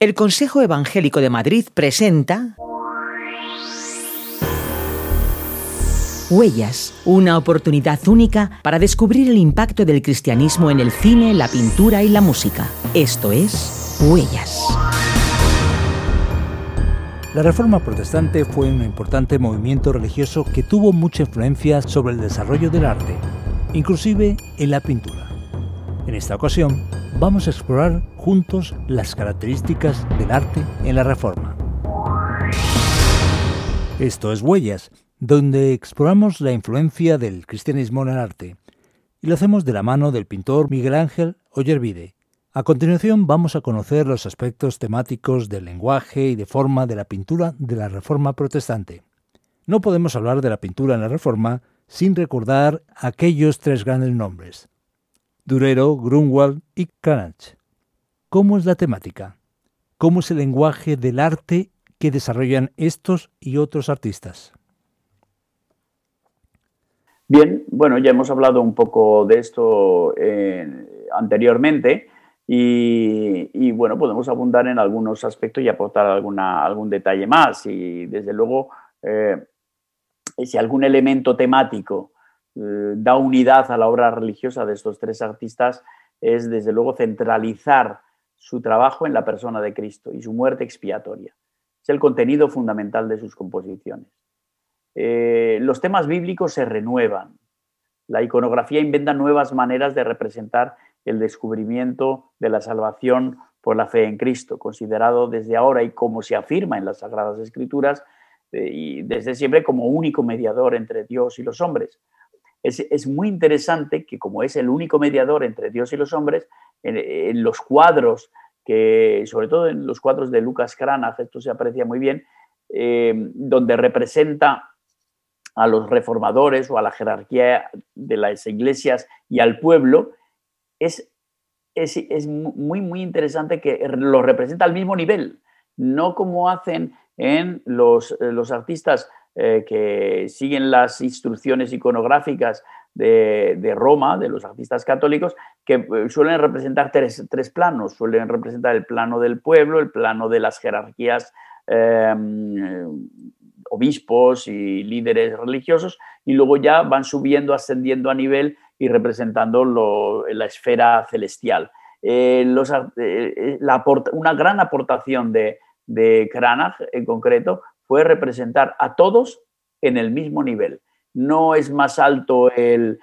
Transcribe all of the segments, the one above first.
El Consejo Evangélico de Madrid presenta Huellas, una oportunidad única para descubrir el impacto del cristianismo en el cine, la pintura y la música. Esto es Huellas. La Reforma Protestante fue un importante movimiento religioso que tuvo mucha influencia sobre el desarrollo del arte, inclusive en la pintura. En esta ocasión, vamos a explorar juntos las características del arte en la Reforma. Esto es Huellas, donde exploramos la influencia del cristianismo en el arte, y lo hacemos de la mano del pintor Miguel Ángel Ollervide. A continuación vamos a conocer los aspectos temáticos del lenguaje y de forma de la pintura de la Reforma Protestante. No podemos hablar de la pintura en la Reforma sin recordar aquellos tres grandes nombres, Durero, Grunwald y Cranach. ¿Cómo es la temática? ¿Cómo es el lenguaje del arte que desarrollan estos y otros artistas? Bien, bueno, ya hemos hablado un poco de esto eh, anteriormente y, bueno, podemos abundar en algunos aspectos y aportar alguna, algún detalle más y desde luego eh, si algún elemento temático da unidad a la obra religiosa de estos tres artistas es, desde luego, centralizar su trabajo en la persona de Cristo y su muerte expiatoria. Es el contenido fundamental de sus composiciones. Eh, los temas bíblicos se renuevan. La iconografía inventa nuevas maneras de representar el descubrimiento de la salvación por la fe en Cristo, considerado desde ahora y como se afirma en las Sagradas Escrituras, eh, y desde siempre como único mediador entre Dios y los hombres es, muy interesante que como es el único mediador entre Dios y los hombres, en, los cuadros, que sobre todo en los cuadros de Lucas Cranach, esto se aprecia muy bien, eh, donde representa a los reformadores o a la jerarquía de las iglesias y al pueblo, es, es, muy, muy interesante que lo representa al mismo nivel, no como hacen en los, los artistas eh, que siguen las instrucciones iconográficas de, Roma, de los artistas católicos, que eh, suelen representar tres, planos. Suelen representar el plano del pueblo, el plano de las jerarquías, em, obispos y líderes religiosos, y luego ya van subiendo, ascendiendo a nivel y representando la esfera celestial. Eh, una gran aportación de, de Cranach en concreto fue representar a todos en el mismo nivel. No es más alto el,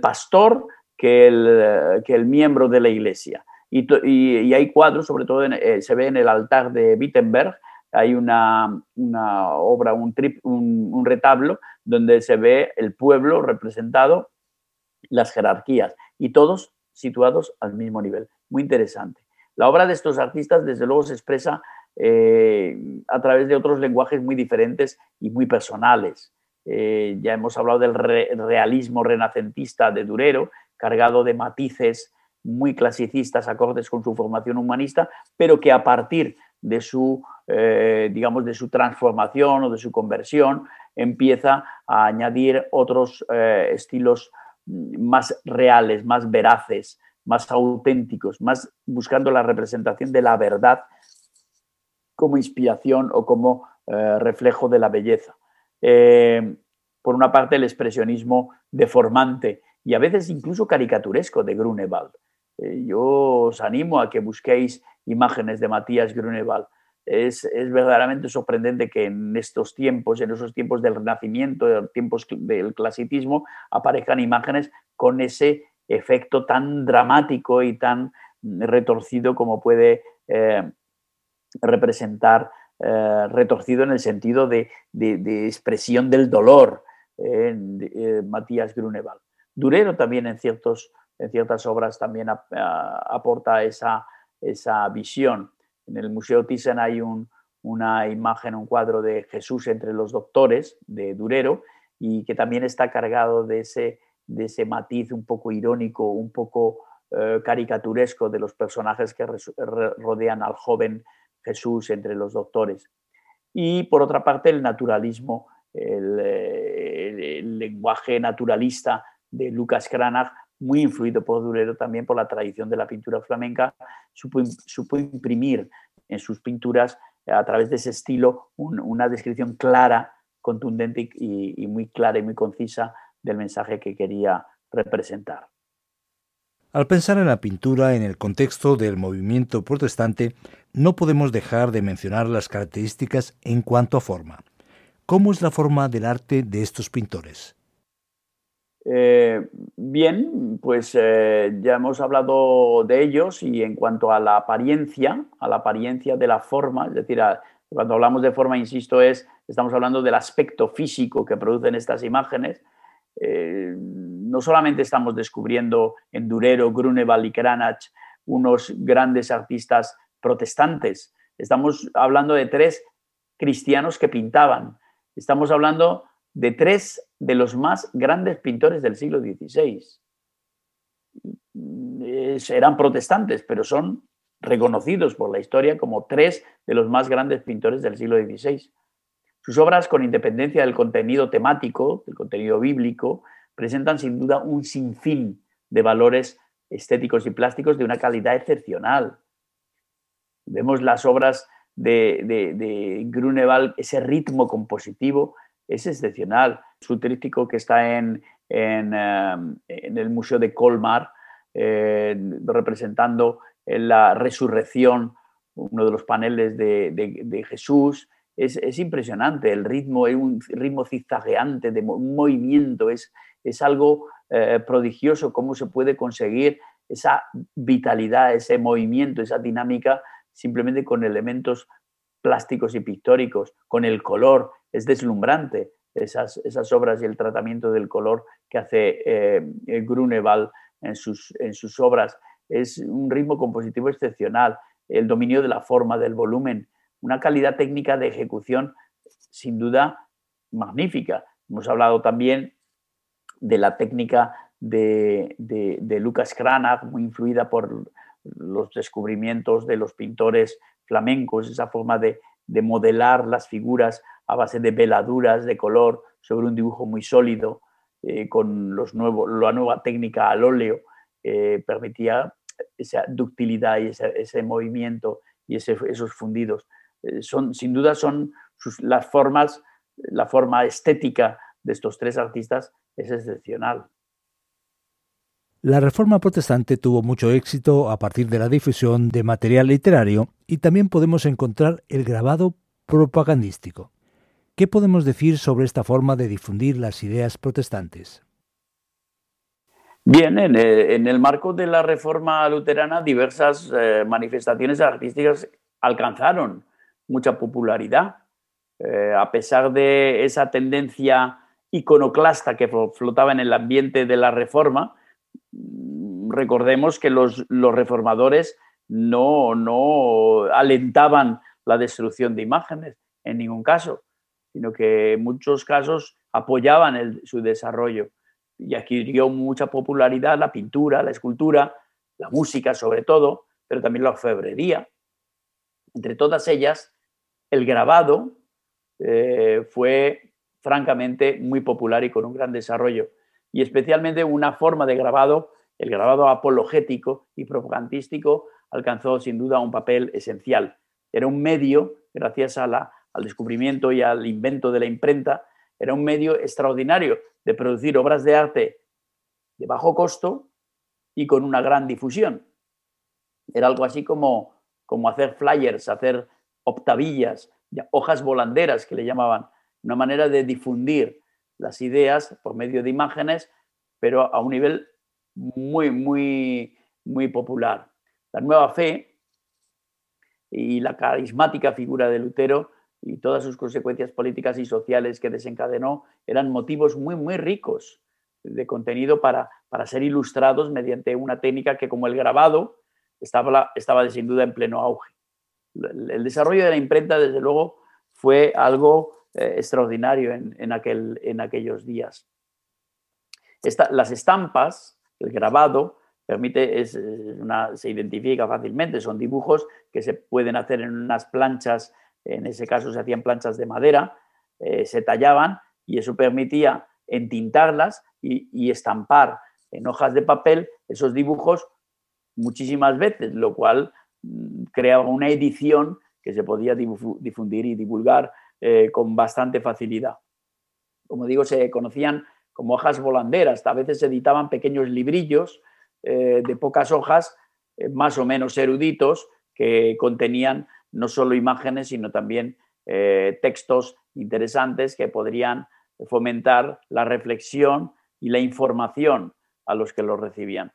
pastor que el, que el, miembro de la iglesia. Y, hay cuadros, sobre todo eh, se ve en el altar de Wittenberg, hay una, obra, un, un, retablo donde se ve el pueblo representado, las jerarquías, y todos situados al mismo nivel. Muy interesante. La obra de estos artistas, desde luego, se expresa eh, a través de otros lenguajes muy diferentes y muy personales. Eh, ya hemos hablado del realismo renacentista de Durero, cargado de matices muy clasicistas, acordes con su formación humanista, pero que a partir de su, eh, digamos, de su transformación o de su conversión, empieza a añadir otros estilos más reales, más veraces, más auténticos, más buscando la representación de la verdad como inspiración o como eh, reflejo de la belleza. Eh, por una parte, el expresionismo deformante y a veces incluso caricaturesco de Grunewald. Eh, yo os animo a que busquéis imágenes de Matías Grunewald. Es, es, verdaderamente sorprendente que en estos tiempos, en esos tiempos del Renacimiento, en tiempos del clasicismo, aparezcan imágenes con ese efecto tan dramático y tan retorcido como puede representar eh, retorcido en el sentido de, expresión del dolor, en eh, Matías Grunewald. Durero también en, ciertos, en ciertas obras también aporta esa, esa visión. En el Museo Thyssen hay una imagen, un cuadro de Jesús entre los doctores de Durero y que también está cargado de ese, de ese matiz un poco irónico, un poco eh, caricaturesco de los personajes que rodean al joven Jesús entre los doctores. Y por otra parte, el naturalismo, el, lenguaje naturalista de Lucas Cranach, muy influido por Durero también por la tradición de la pintura flamenca, supo, imprimir en sus pinturas, a través de ese estilo, una descripción clara, contundente y muy clara y muy concisa del mensaje que quería representar. Al pensar en la pintura en el contexto del movimiento protestante, no podemos dejar de mencionar las características en cuanto a forma. ¿Cómo es la forma del arte de estos pintores? Eh, bien, pues eh, ya hemos hablado de ellos y en cuanto a la apariencia, a la apariencia de la forma, es decir, cuando hablamos de forma, insisto, es, estamos hablando del aspecto físico que producen estas imágenes, eh, no solamente estamos descubriendo en Durero, Grunewald y Kranach unos grandes artistas protestantes, estamos hablando de tres cristianos que pintaban, estamos hablando de tres de los más grandes pintores del siglo XVI. Eran protestantes, pero son reconocidos por la historia como tres de los más grandes pintores del siglo XVI. Sus obras, con independencia del contenido temático, del contenido bíblico, presentan sin duda un sinfín de valores estéticos y plásticos de una calidad excepcional. Vemos las obras de, Grunewald, ese ritmo compositivo es excepcional. Su tríptico que está en, en, um, el Museo de Colmar, eh, representando la resurrección, uno de los paneles de Jesús, es, impresionante, el ritmo es un ritmo zigzagueante, de movimiento, es, es algo eh, prodigioso cómo se puede conseguir esa vitalidad, ese movimiento, esa dinámica simplemente con elementos plásticos y pictóricos, con el color, es deslumbrante esas, esas obras y el tratamiento del color que hace eh, Grunewald en sus, en sus obras. Es un ritmo compositivo excepcional, el dominio de la forma, del volumen, una calidad técnica de ejecución sin duda magnífica. Hemos hablado también de la técnica de, Lucas Cranach, muy influida por los descubrimientos de los pintores flamencos, esa forma de, modelar las figuras a base de veladuras de color sobre un dibujo muy sólido, eh, con los nuevos, la nueva técnica al óleo, eh, permitía esa ductilidad y ese, movimiento y esos fundidos. Eh, son, sin duda son las formas, la forma estética de estos tres artistas es excepcional. La Reforma Protestante tuvo mucho éxito a partir de la difusión de material literario y también podemos encontrar el grabado propagandístico. ¿Qué podemos decir sobre esta forma de difundir las ideas protestantes? Bien, en eh, el, marco de la Reforma Luterana diversas eh, manifestaciones artísticas alcanzaron mucha popularidad. Eh, a pesar de esa tendencia iconoclasta que flotaba en el ambiente de la reforma, recordemos que los, reformadores no, no alentaban la destrucción de imágenes en ningún caso, sino que en muchos casos apoyaban su desarrollo y adquirió mucha popularidad la pintura, la escultura, la música sobre todo, pero también la orfebrería. Entre todas ellas, el grabado eh, fue francamente muy popular y con un gran desarrollo. Y especialmente una forma de grabado, el grabado apologético y propagandístico, alcanzó sin duda un papel esencial. Era un medio, gracias al descubrimiento y al invento de la imprenta, era un medio extraordinario de producir obras de arte de bajo costo y con una gran difusión. Era algo así como, como hacer flyers, hacer octavillas, hojas volanderas que le llamaban, una manera de difundir las ideas por medio de imágenes, pero a un nivel muy, muy, muy popular. La nueva fe y la carismática figura de Lutero y todas sus consecuencias políticas y sociales que desencadenó eran motivos muy, muy ricos de contenido para, para ser ilustrados mediante una técnica que como el grabado estaba, estaba sin duda en pleno auge el desarrollo de la imprenta, desde luego, fue algo eh, extraordinario en, aquel, en, aquellos días. las estampas, el grabado, permite, es, una, se identifica fácilmente, son dibujos que se pueden hacer en unas planchas, en ese caso se hacían planchas de madera, eh, se tallaban y eso permitía entintarlas y estampar en hojas de papel esos dibujos muchísimas veces, lo cual mm, creaba una edición que se podía difundir y divulgar eh, con bastante facilidad. Como digo, se conocían como hojas volanderas, a veces se editaban pequeños librillos eh, de pocas hojas, eh, más o menos eruditos, que contenían no solo imágenes, sino también textos interesantes que podrían fomentar la reflexión y la información a los que lo recibían.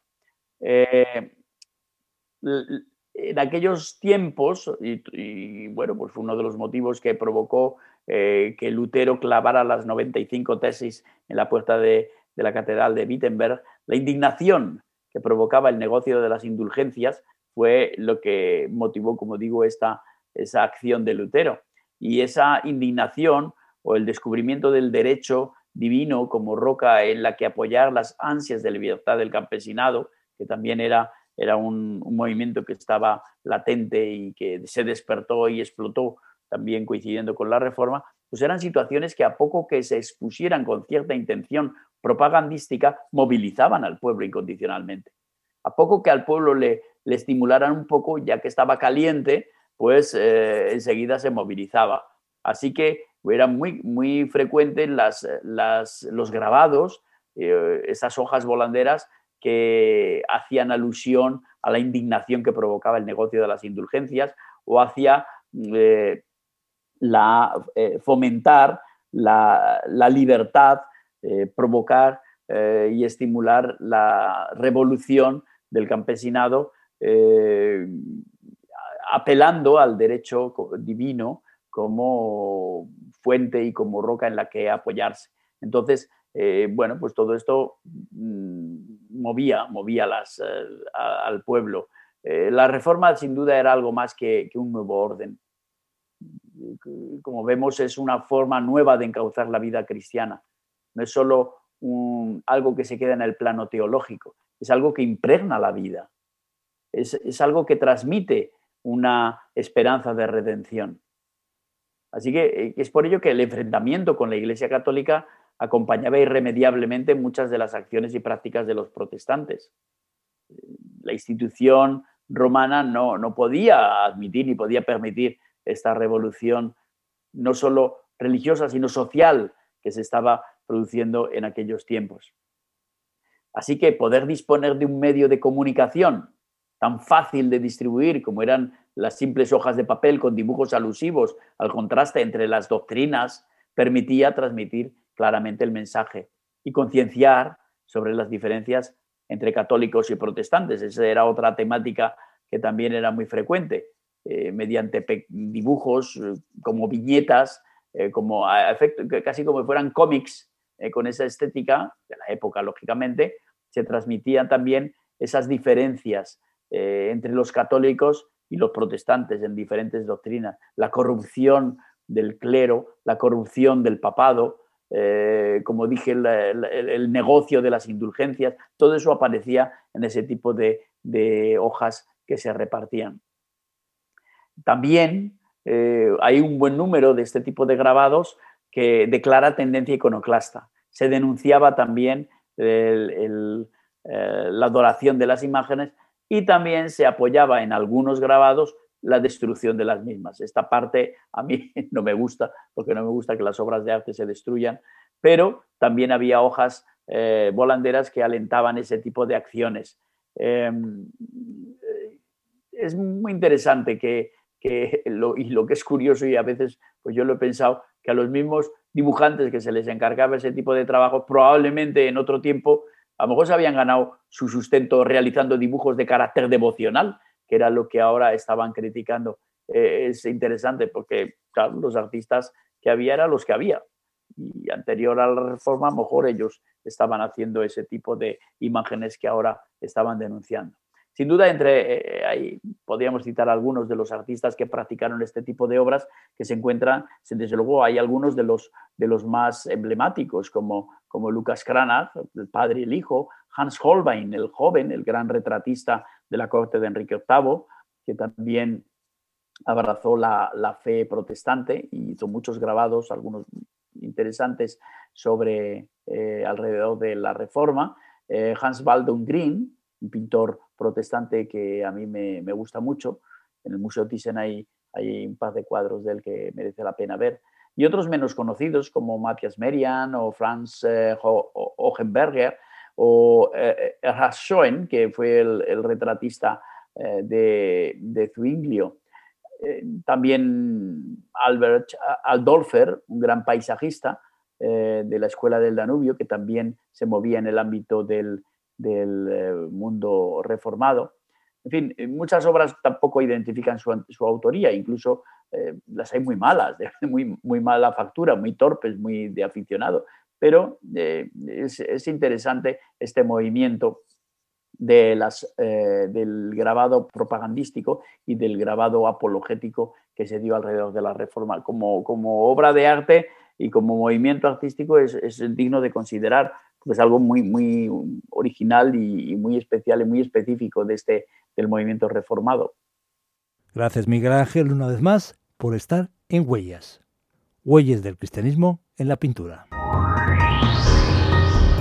En aquellos tiempos, y, bueno, pues fue uno de los motivos que provocó eh, que Lutero clavara las 95 tesis en la puerta de, la catedral de Wittenberg, la indignación que provocaba el negocio de las indulgencias fue lo que motivó, como digo, esta, esa acción de Lutero. Y esa indignación o el descubrimiento del derecho divino como roca en la que apoyar las ansias de libertad del campesinado, que también era, era un, movimiento que estaba latente y que se despertó y explotó también coincidiendo con la reforma, pues eran situaciones que a poco que se expusieran con cierta intención propagandística, movilizaban al pueblo incondicionalmente. A poco que al pueblo le, le estimularan un poco, ya que estaba caliente, pues eh, enseguida se movilizaba. Así que era muy, muy frecuente las, los grabados, eh, esas hojas volanderas que hacían alusión a la indignación que provocaba el negocio de las indulgencias o hacia eh, la, eh, fomentar la, libertad, provocar y estimular la revolución del campesinado, apelando al derecho divino como fuente y como roca en la que apoyarse. Entonces, eh, bueno, pues todo esto mm, movía, movía las, eh, al pueblo. Eh, la reforma sin duda era algo más que, un nuevo orden. Como vemos, es una forma nueva de encauzar la vida cristiana. No es solo algo que se queda en el plano teológico, es algo que impregna la vida. es algo que transmite una esperanza de redención. Así que eh, es por ello que el enfrentamiento con la Iglesia Católica acompañaba irremediablemente muchas de las acciones y prácticas de los protestantes. La institución romana no, no podía admitir ni podía permitir esta revolución, no solo religiosa, sino social, que se estaba produciendo en aquellos tiempos. Así que poder disponer de un medio de comunicación tan fácil de distribuir como eran las simples hojas de papel con dibujos alusivos al contraste entre las doctrinas permitía transmitir claramente el mensaje y concienciar sobre las diferencias entre católicos y protestantes. Esa era otra temática que también era muy frecuente, eh, mediante dibujos eh, como viñetas, eh, como casi como fueran cómics con esa estética de la época, lógicamente, se transmitían también esas diferencias entre los católicos y los protestantes en diferentes doctrinas, la corrupción del clero, la corrupción del papado, eh, como dije, el, negocio de las indulgencias, todo eso aparecía en ese tipo de, hojas que se repartían. También eh, hay un buen número de este tipo de grabados que declara tendencia iconoclasta. Se denunciaba también eh, la adoración de las imágenes y también se apoyaba en algunos grabados la destrucción de las mismas. Esta parte a mí no me gusta, porque no me gusta que las obras de arte se destruyan, pero también había hojas eh, volanderas que alentaban ese tipo de acciones. Em, es muy interesante que, lo, y lo que es curioso y a veces pues yo lo he pensado, que a los mismos dibujantes que se les encargaba ese tipo de trabajo, probablemente en otro tiempo a lo mejor se habían ganado su sustento realizando dibujos de carácter devocional, que era lo que ahora estaban criticando. Eh, es interesante porque, los artistas que había eran los que había. Y anterior a la reforma, mejor ellos estaban haciendo ese tipo de imágenes que ahora estaban denunciando. Sin duda, entre eh, ahí podríamos citar algunos de los artistas que practicaron este tipo de obras que se encuentran, desde luego hay algunos de los, de los más emblemáticos, como, como Lucas Cranach, el padre y el hijo, Hans Holbein, el joven, el gran retratista de la corte de Enrique VIII, que también abrazó la, fe protestante y hizo muchos grabados, algunos interesantes sobre eh, alrededor de la reforma. Eh, Hans Baldung Green, un pintor protestante que a mí me, gusta mucho, en el Museo Thyssen hay, hay un par de cuadros de él que merece la pena ver. Y otros menos conocidos como Matthias Merian o Franz eh, Hohenberger o eh, Erhard Schoen, que fue el, retratista de, de Zwinglio. también Albert Aldolfer, un gran paisajista de la Escuela del Danubio, que también se movía en el ámbito del, del mundo reformado. En fin, eh, muchas obras tampoco identifican su, autoría, incluso eh, las hay muy malas, de muy, muy mala factura, muy torpes, muy de aficionado. Pero eh, es, interesante este movimiento de las, del grabado propagandístico y del grabado apologético que se dio alrededor de la reforma. Como, obra de arte y como movimiento artístico es, es digno de considerar, es algo muy, muy original y, y, muy especial y muy específico de este, del movimiento reformado. Gracias Miguel Ángel una vez más por estar en Huellas. Huellas del cristianismo en la pintura.